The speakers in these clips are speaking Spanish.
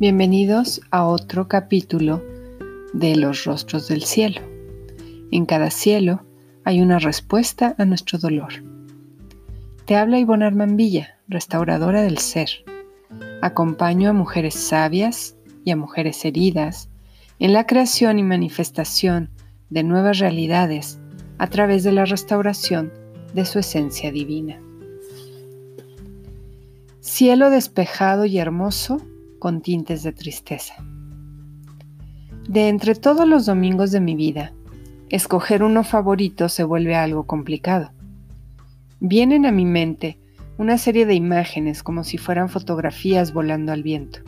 Bienvenidos a otro capítulo de Los Rostros del Cielo. En cada cielo hay una respuesta a nuestro dolor. Te habla Ivonne Armambilla, restauradora del ser. Acompaño a mujeres sabias y a mujeres heridas en la creación y manifestación de nuevas realidades a través de la restauración de su esencia divina. Cielo despejado y hermoso con tintes de tristeza. De entre todos los domingos de mi vida, escoger uno favorito se vuelve algo complicado. Vienen a mi mente una serie de imágenes como si fueran fotografías volando al viento.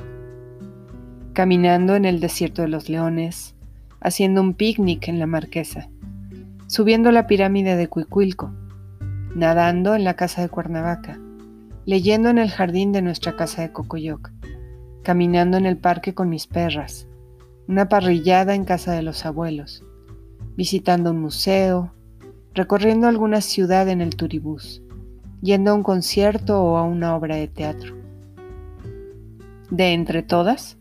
Caminando en el desierto de los leones, haciendo un picnic en la marquesa, subiendo la pirámide de Cuicuilco, nadando en la casa de Cuernavaca, leyendo en el jardín de nuestra casa de Cocoyoc, caminando en el parque con mis perras, una parrillada en casa de los abuelos, visitando un museo, recorriendo alguna ciudad en el turibús, yendo a un concierto o a una obra de teatro. De entre todas,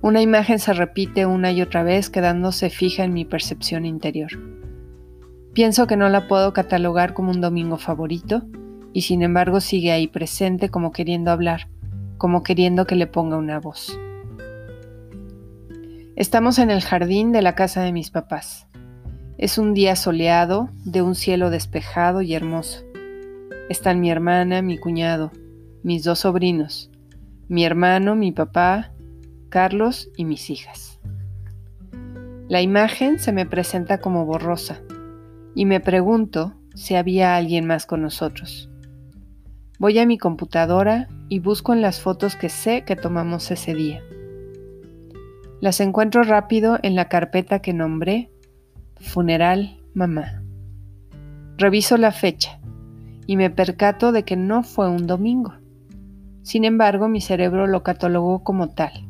una imagen se repite una y otra vez quedándose fija en mi percepción interior. Pienso que no la puedo catalogar como un domingo favorito y sin embargo sigue ahí presente como queriendo hablar, como queriendo que le ponga una voz. Estamos en el jardín de la casa de mis papás. Es un día soleado, de un cielo despejado y hermoso. Están mi hermana, mi cuñado, mis dos sobrinos, mi hermano, mi papá, Carlos y mis hijas. La imagen se me presenta como borrosa, y me pregunto si había alguien más con nosotros. Voy a mi computadora y busco en las fotos que sé que tomamos ese día. Las encuentro rápido en la carpeta que nombré Funeral Mamá. Reviso la fecha y me percato de que no fue un domingo. Sin embargo, mi cerebro lo catalogó como tal.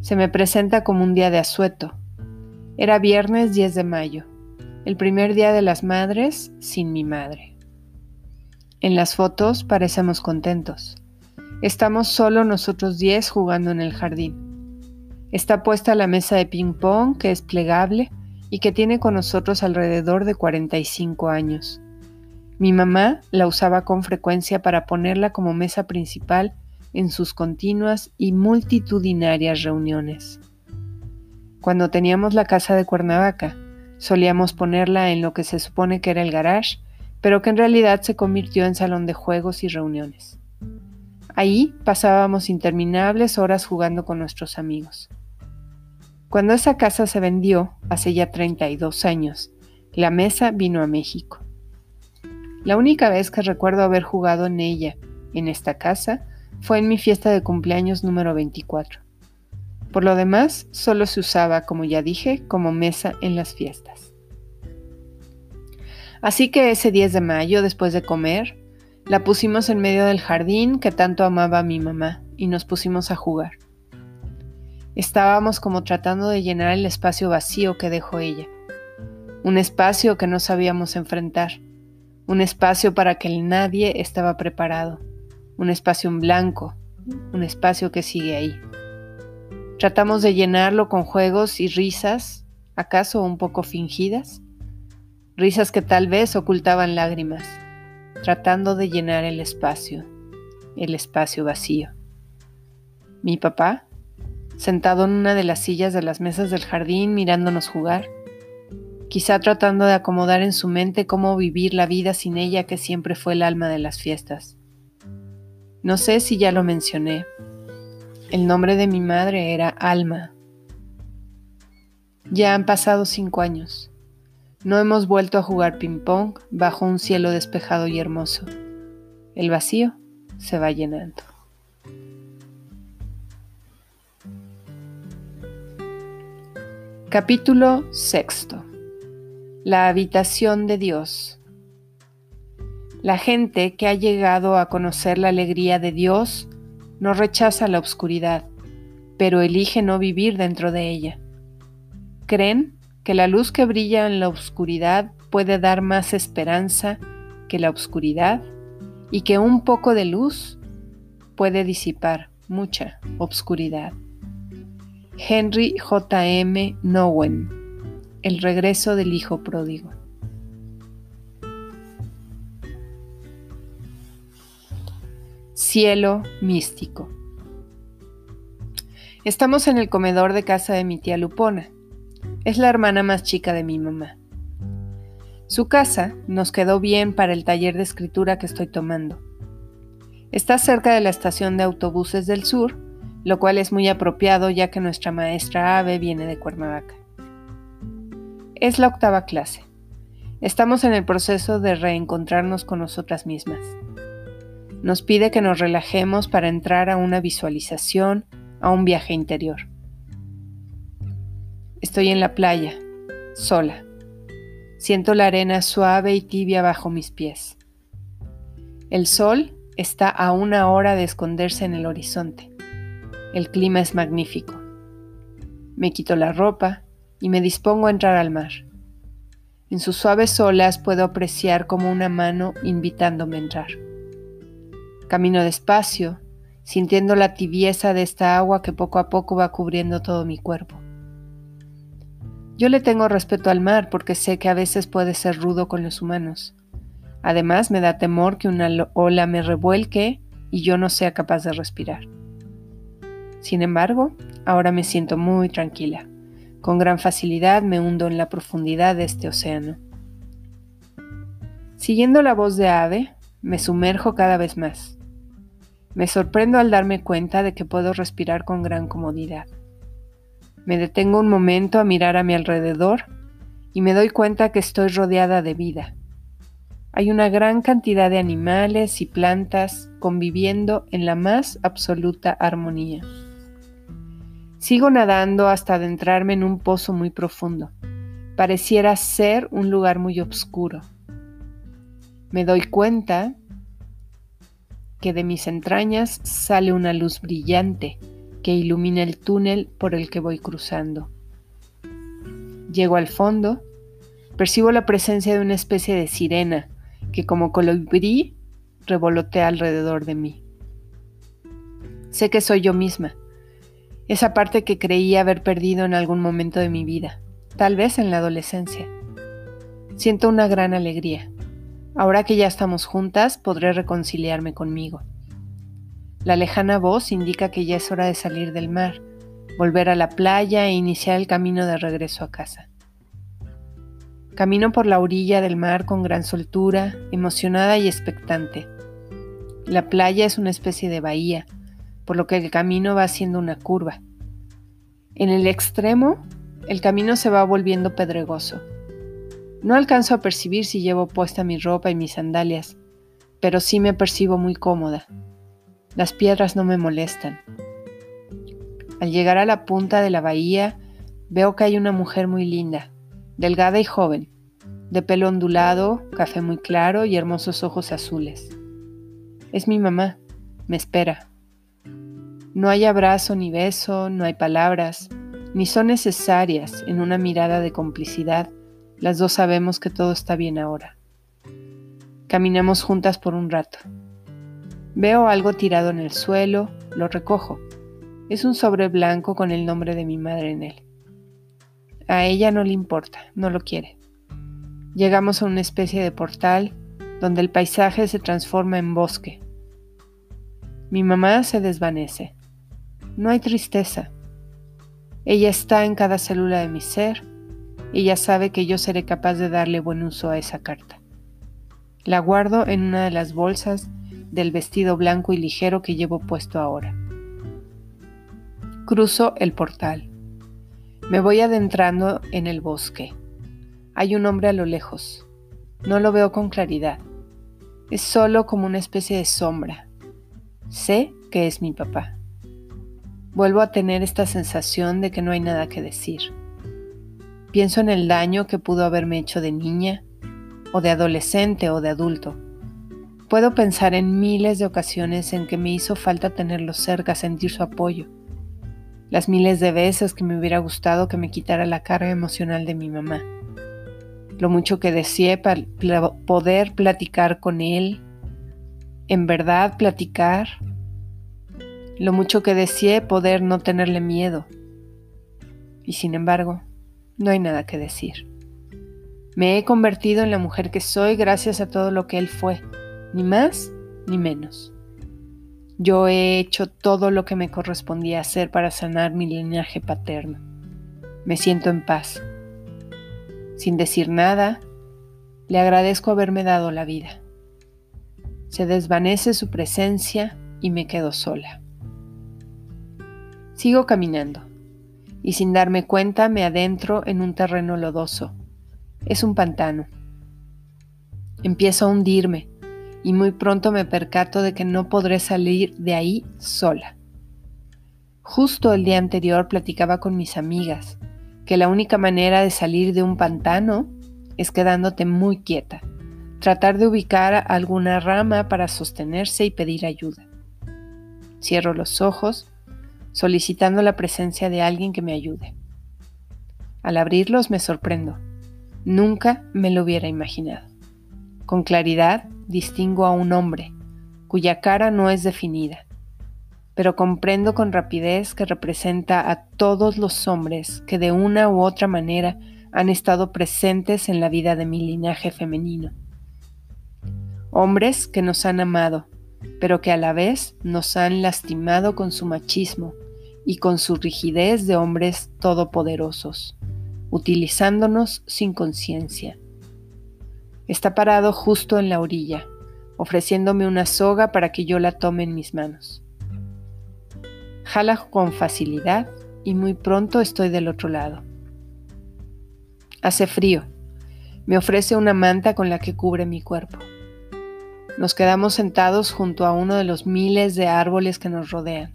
Se me presenta como un día de asueto. Era viernes 10 de mayo el primer día de las madres sin mi madre. En las fotos parecemos contentos. Estamos solo nosotros diez jugando en el jardín. Está puesta la mesa de ping-pong que es plegable y que tiene con nosotros alrededor de 45 años. Mi mamá la usaba con frecuencia para ponerla como mesa principal en sus continuas y multitudinarias reuniones. Cuando teníamos la casa de Cuernavaca, Solíamos ponerla en lo que se supone que era el garage, pero que en realidad se convirtió en salón de juegos y reuniones. Ahí pasábamos interminables horas jugando con nuestros amigos. Cuando esa casa se vendió, hace ya 32 años, la mesa vino a México. La única vez que recuerdo haber jugado en ella, en esta casa, fue en mi fiesta de cumpleaños número 24. Por lo demás, solo se usaba, como ya dije, como mesa en las fiestas. Así que ese 10 de mayo, después de comer, la pusimos en medio del jardín que tanto amaba mi mamá y nos pusimos a jugar. Estábamos como tratando de llenar el espacio vacío que dejó ella. Un espacio que no sabíamos enfrentar. Un espacio para que nadie estaba preparado. Un espacio en blanco. Un espacio que sigue ahí. Tratamos de llenarlo con juegos y risas, acaso un poco fingidas, risas que tal vez ocultaban lágrimas, tratando de llenar el espacio, el espacio vacío. Mi papá, sentado en una de las sillas de las mesas del jardín mirándonos jugar, quizá tratando de acomodar en su mente cómo vivir la vida sin ella que siempre fue el alma de las fiestas. No sé si ya lo mencioné, el nombre de mi madre era Alma. Ya han pasado cinco años. No hemos vuelto a jugar ping-pong bajo un cielo despejado y hermoso. El vacío se va llenando. Capítulo sexto. La habitación de Dios. La gente que ha llegado a conocer la alegría de Dios no rechaza la oscuridad, pero elige no vivir dentro de ella. Creen que la luz que brilla en la oscuridad puede dar más esperanza que la oscuridad y que un poco de luz puede disipar mucha obscuridad. Henry J. M. Nowen, El regreso del hijo pródigo. Cielo místico. Estamos en el comedor de casa de mi tía Lupona. Es la hermana más chica de mi mamá. Su casa nos quedó bien para el taller de escritura que estoy tomando. Está cerca de la estación de autobuses del sur, lo cual es muy apropiado ya que nuestra maestra Ave viene de Cuernavaca. Es la octava clase. Estamos en el proceso de reencontrarnos con nosotras mismas. Nos pide que nos relajemos para entrar a una visualización, a un viaje interior. Estoy en la playa, sola. Siento la arena suave y tibia bajo mis pies. El sol está a una hora de esconderse en el horizonte. El clima es magnífico. Me quito la ropa y me dispongo a entrar al mar. En sus suaves olas puedo apreciar como una mano invitándome a entrar. Camino despacio, sintiendo la tibieza de esta agua que poco a poco va cubriendo todo mi cuerpo. Yo le tengo respeto al mar porque sé que a veces puede ser rudo con los humanos. Además, me da temor que una ola me revuelque y yo no sea capaz de respirar. Sin embargo, ahora me siento muy tranquila. Con gran facilidad me hundo en la profundidad de este océano. Siguiendo la voz de ave, me sumerjo cada vez más. Me sorprendo al darme cuenta de que puedo respirar con gran comodidad. Me detengo un momento a mirar a mi alrededor y me doy cuenta que estoy rodeada de vida. Hay una gran cantidad de animales y plantas conviviendo en la más absoluta armonía. Sigo nadando hasta adentrarme en un pozo muy profundo. Pareciera ser un lugar muy oscuro. Me doy cuenta que de mis entrañas sale una luz brillante que ilumina el túnel por el que voy cruzando. Llego al fondo, percibo la presencia de una especie de sirena que como colibrí revolotea alrededor de mí. Sé que soy yo misma, esa parte que creí haber perdido en algún momento de mi vida, tal vez en la adolescencia. Siento una gran alegría. Ahora que ya estamos juntas, podré reconciliarme conmigo. La lejana voz indica que ya es hora de salir del mar, volver a la playa e iniciar el camino de regreso a casa. Camino por la orilla del mar con gran soltura, emocionada y expectante. La playa es una especie de bahía, por lo que el camino va haciendo una curva. En el extremo, el camino se va volviendo pedregoso. No alcanzo a percibir si llevo puesta mi ropa y mis sandalias, pero sí me percibo muy cómoda. Las piedras no me molestan. Al llegar a la punta de la bahía, veo que hay una mujer muy linda, delgada y joven, de pelo ondulado, café muy claro y hermosos ojos azules. Es mi mamá, me espera. No hay abrazo ni beso, no hay palabras, ni son necesarias en una mirada de complicidad. Las dos sabemos que todo está bien ahora. Caminamos juntas por un rato. Veo algo tirado en el suelo, lo recojo. Es un sobre blanco con el nombre de mi madre en él. A ella no le importa, no lo quiere. Llegamos a una especie de portal donde el paisaje se transforma en bosque. Mi mamá se desvanece. No hay tristeza. Ella está en cada célula de mi ser. Ella sabe que yo seré capaz de darle buen uso a esa carta. La guardo en una de las bolsas del vestido blanco y ligero que llevo puesto ahora. Cruzo el portal. Me voy adentrando en el bosque. Hay un hombre a lo lejos. No lo veo con claridad. Es solo como una especie de sombra. Sé que es mi papá. Vuelvo a tener esta sensación de que no hay nada que decir. Pienso en el daño que pudo haberme hecho de niña, o de adolescente o de adulto Puedo pensar en miles de ocasiones en que me hizo falta tenerlo cerca, sentir su apoyo. Las miles de veces que me hubiera gustado que me quitara la carga emocional de mi mamá. Lo mucho que deseé poder platicar con él, en verdad platicar. Lo mucho que deseé poder no tenerle miedo, Y sin embargo, no hay nada que decir. Me he convertido en la mujer que soy gracias a todo lo que él fue, ni más ni menos. Yo he hecho todo lo que me correspondía hacer para sanar mi linaje paterno. Me siento en paz. Sin decir nada, le agradezco haberme dado la vida. Se desvanece su presencia y me quedo sola. Sigo caminando y sin darme cuenta me adentro en un terreno lodoso. Es un pantano. Empiezo a hundirme y muy pronto me percato de que no podré salir de ahí sola. Justo el día anterior platicaba con mis amigas que la única manera de salir de un pantano es quedándote muy quieta, tratar de ubicar alguna rama para sostenerse y pedir ayuda. Cierro los ojos, solicitando la presencia de alguien que me ayude. Al abrirlos me sorprendo. Nunca me lo hubiera imaginado. Con claridad distingo a un hombre, cuya cara no es definida, pero comprendo con rapidez que representa a todos los hombres que de una u otra manera han estado presentes en la vida de mi linaje femenino. Hombres que nos han amado, pero que a la vez nos han lastimado con su machismo y con su rigidez de hombres todopoderosos, utilizándonos sin conciencia Está parado justo en la orilla, ofreciéndome una soga para que yo la tome en mis manos. Jala con facilidad y muy pronto estoy del otro lado. Hace frío. Me ofrece una manta con la que cubre mi cuerpo. Nos quedamos sentados junto a uno de los miles de árboles que nos rodean.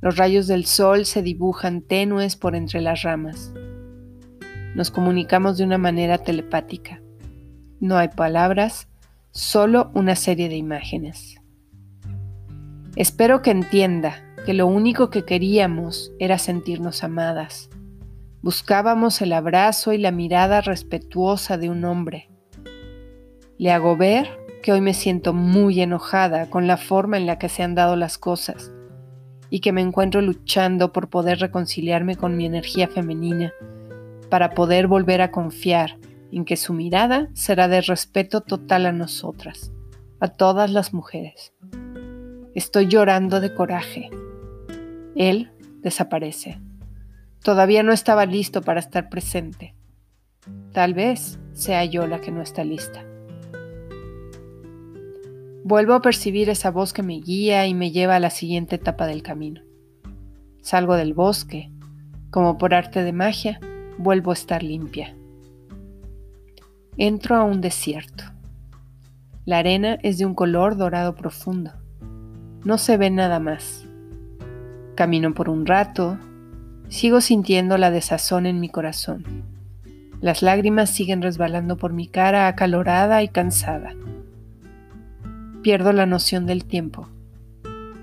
Los rayos del sol se dibujan tenues por entre las ramas. Nos comunicamos de una manera telepática. No hay palabras, solo una serie de imágenes. Espero que entienda que lo único que queríamos era sentirnos amadas. Buscábamos el abrazo y la mirada respetuosa de un hombre. Le hago ver que hoy me siento muy enojada con la forma en la que se han dado las cosas y que me encuentro luchando por poder reconciliarme con mi energía femenina, para poder volver a confiar en que su mirada será de respeto total a nosotras, a todas las mujeres. Estoy llorando de coraje. Él desaparece. Todavía no estaba listo para estar presente. Tal vez sea yo la que no está lista. Vuelvo a percibir esa voz que me guía y me lleva a la siguiente etapa del camino. Salgo del bosque. Como por arte de magia, vuelvo a estar limpia. Entro a un desierto. La arena es de un color dorado profundo. No se ve nada más. Camino por un rato. Sigo sintiendo la desazón en mi corazón. Las lágrimas siguen resbalando por mi cara acalorada y cansada. Pierdo la noción del tiempo.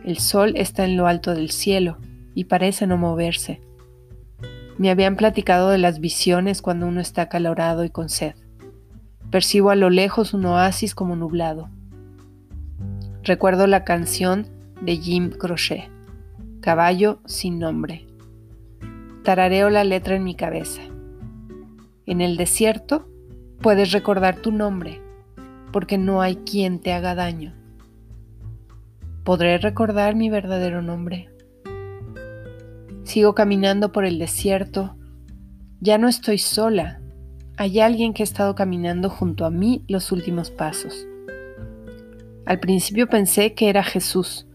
El sol está en lo alto del cielo y parece no moverse. Me habían platicado de las visiones cuando uno está acalorado y con sed. Percibo a lo lejos un oasis como nublado. Recuerdo la canción de Jim Crochet, Caballo sin nombre. Tarareo la letra en mi cabeza. En el desierto puedes recordar tu nombre, porque no hay quien te haga daño. ¿Podré recordar mi verdadero nombre? Sigo caminando por el desierto. Ya no estoy sola hay alguien que ha estado caminando junto a mí los últimos pasos. Al principio pensé que era Jesús,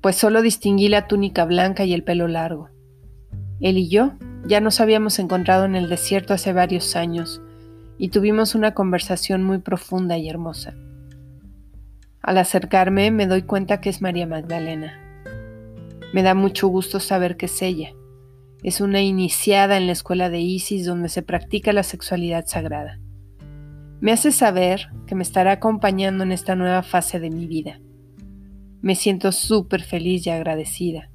pues solo distinguí la túnica blanca y el pelo largo. Él y yo ya nos habíamos encontrado en el desierto hace varios años y tuvimos una conversación muy profunda y hermosa. Al acercarme me doy cuenta que es María Magdalena. Me da mucho gusto saber que es ella es una iniciada en la escuela de Isis donde se practica la sexualidad sagrada. Me hace saber que me estará acompañando en esta nueva fase de mi vida. Me siento súper feliz y agradecida.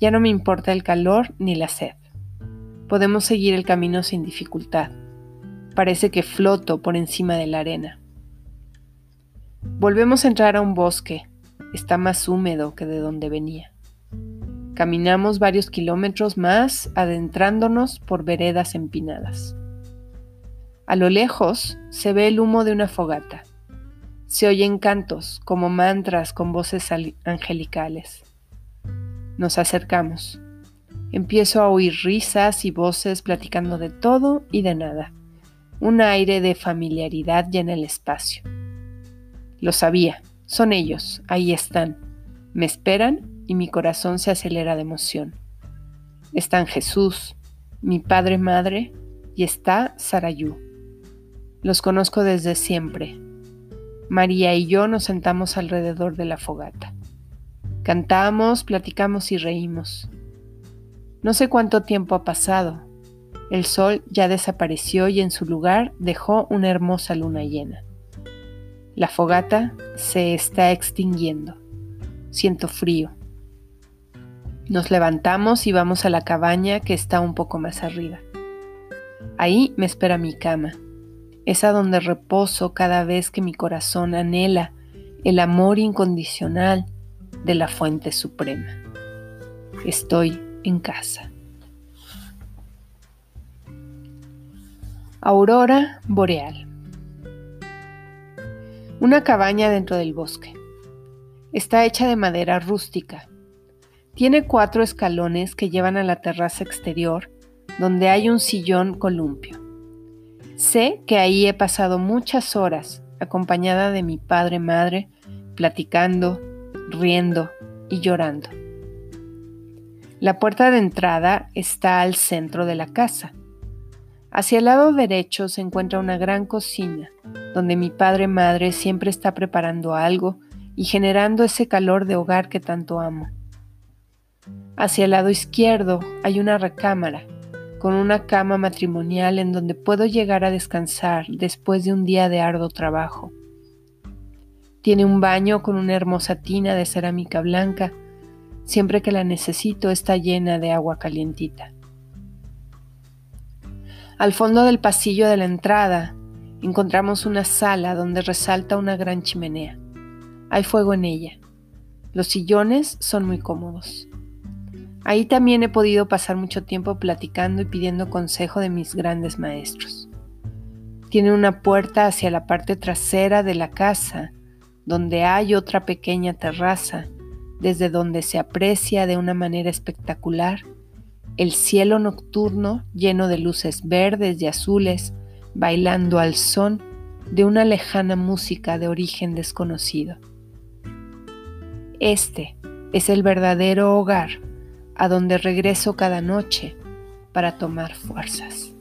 Ya no me importa el calor ni la sed. Podemos seguir el camino sin dificultad. Parece que floto por encima de la arena. Volvemos a entrar a un bosque. Está más húmedo que de donde venía. Caminamos varios kilómetros más adentrándonos por veredas empinadas. A lo lejos se ve el humo de una fogata. Se oyen cantos como mantras con voces angelicales. Nos acercamos. Empiezo a oír risas y voces platicando de todo y de nada. Un aire de familiaridad llena el espacio. Lo sabía, son ellos, ahí están. Me esperan y mi corazón se acelera de emoción. Están Jesús, mi padre madre, y está Sarayú. Los conozco desde siempre, María y yo nos sentamos alrededor de la fogata. Cantamos, platicamos y reímos. No sé cuánto tiempo ha pasado. El sol ya desapareció y en su lugar dejó una hermosa luna llena. La fogata se está extinguiendo. Siento frío. Nos levantamos y vamos a la cabaña que está un poco más arriba. Ahí me espera mi cama es a donde reposo cada vez que mi corazón anhela el amor incondicional de la fuente suprema. Estoy en casa. Aurora boreal. Una cabaña dentro del bosque. Está hecha de madera rústica. Tiene cuatro escalones que llevan a la terraza exterior, donde hay un sillón columpio. Sé que ahí he pasado muchas horas acompañada de mi padre madre, platicando, riendo y llorando. La puerta de entrada está al centro de la casa. Hacia el lado derecho se encuentra una gran cocina, donde mi padre madre siempre está preparando algo y generando ese calor de hogar que tanto amo. Hacia el lado izquierdo hay una recámara, con una cama matrimonial en donde puedo llegar a descansar después de un día de arduo trabajo. Tiene un baño con una hermosa tina de cerámica blanca. Siempre que la necesito está llena de agua calientita. Al fondo del pasillo de la entrada encontramos una sala donde resalta una gran chimenea. Hay fuego en ella. Los sillones son muy cómodos. Ahí también he podido pasar mucho tiempo platicando y pidiendo consejo de mis grandes maestros. Tiene una puerta hacia la parte trasera de la casa, donde hay otra pequeña terraza, desde donde se aprecia de una manera espectacular el cielo nocturno lleno de luces verdes y azules, bailando al son de una lejana música de origen desconocido. Este es el verdadero hogar a donde regreso cada noche para tomar fuerzas.